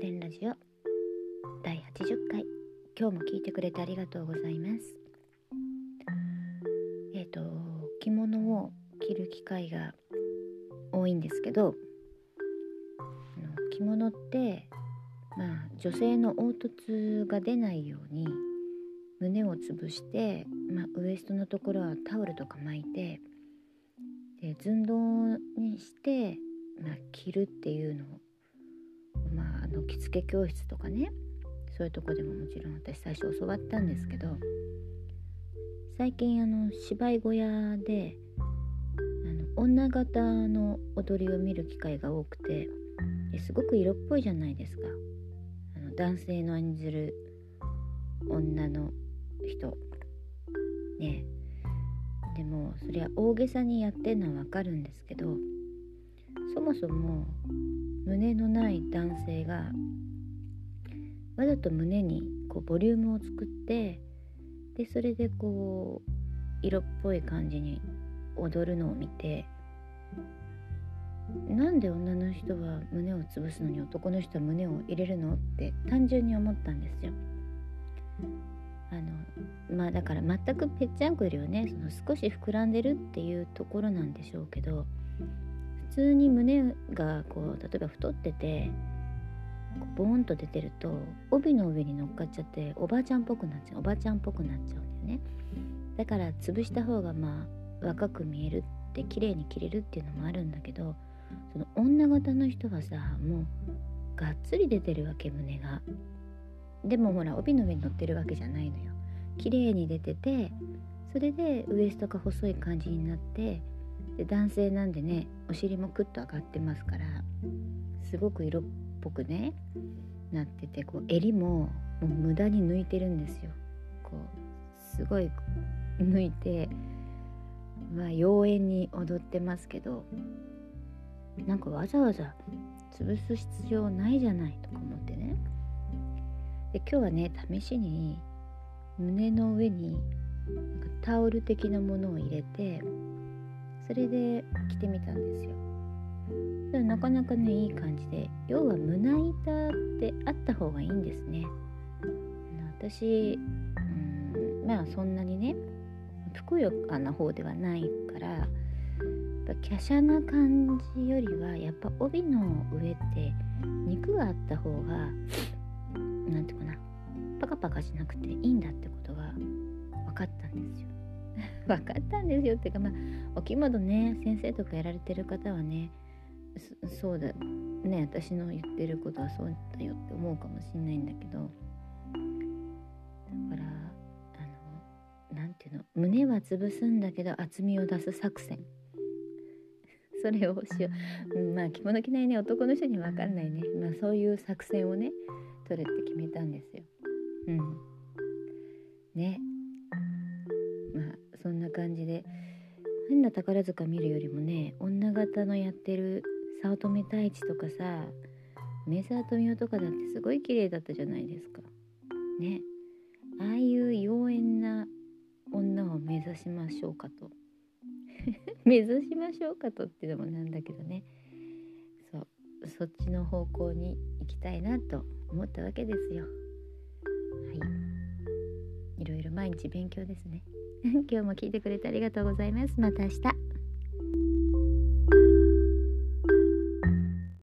天ラジオ第80回。今日も聞いてくれてありがとうございます。えっ、ー、と着物を着る機会が多いんですけど着物ってまあ女性の凹凸が出ないように胸を潰して、まあ、ウエストのところはタオルとか巻いてで寸胴にして、まあ、着るっていうのを着付け教室とかねそういうとこでももちろん私最初教わったんですけど最近あの芝居小屋であの女形の踊りを見る機会が多くてすごく色っぽいじゃないですか。あの男性の演じる女の人。ね。でもそれは大げさにやってるのはわかるんですけどそもそも胸のない男性がわざと胸にこうボリュームを作ってでそれでこう色っぽい感じに踊るのを見てなんで女の人は胸を潰すのに男の人は胸を入れるのって単純に思ったんですよ。あのまあだから全くぺっちゃんこよりはねその少し膨らんでるっていうところなんでしょうけど通に胸がこう例えば太っててボーンと出てると帯の上に乗っかっちゃっておばあちゃんっぽくなっちゃうおばあちゃんっぽくなっちゃうんだよね。だから潰した方がまあ若く見えるって綺麗に着れるっていうのもあるんだけどその女型の人はさもうがっつり出てるわけ胸が。でもほら帯の上に乗ってるわけじゃないのよ。綺麗に出ててそれでウエストが細い感じになってで男性なんでねお尻もクッと上がってますからすごく色っぽくねなっててこう襟ももう無駄に抜いてるんですよ。こうすごい抜いてまあ妖艶に踊ってますけどなんかわざわざ潰す必要ないじゃないとか思ってね。で今日はね試しに胸の上になんかタオル的なものを入れてそれで着てみたんですよ。なかなかねいい感じで要は胸板ってあった方がいいんですね。私うんまあそんなにねふくよかな方ではないからやっぱ華奢な感じよりはやっぱ帯の上って肉があった方が何て言うかなパカパカしなくていいんだって分かったんですよ。っていうかまあお着物ね先生とかやられてる方はねそうだ。ね私の言ってることはそうだよって思うかもしんないんだけど。だからあの何ていうの？胸は潰すんだけど厚みを出す作戦。それをしよう、うん、まあ着物着ないね男の人に分かんないね、まあ、そういう作戦をね取るって決めたんですよ。うん、ね感じで。変な宝塚見るよりもね女形のやってる早乙女太一とかさ梅沢富美男とかだってすごい綺麗だったじゃないですか。ね。ああいう妖艶な女を目指しましょうかと。目指しましょうかとってのもなんだけどね。そう。そっちの方向に行きたいなと思ったわけですよ。毎日勉強ですね。今日も聞いてくれてありがとうございます。また明日。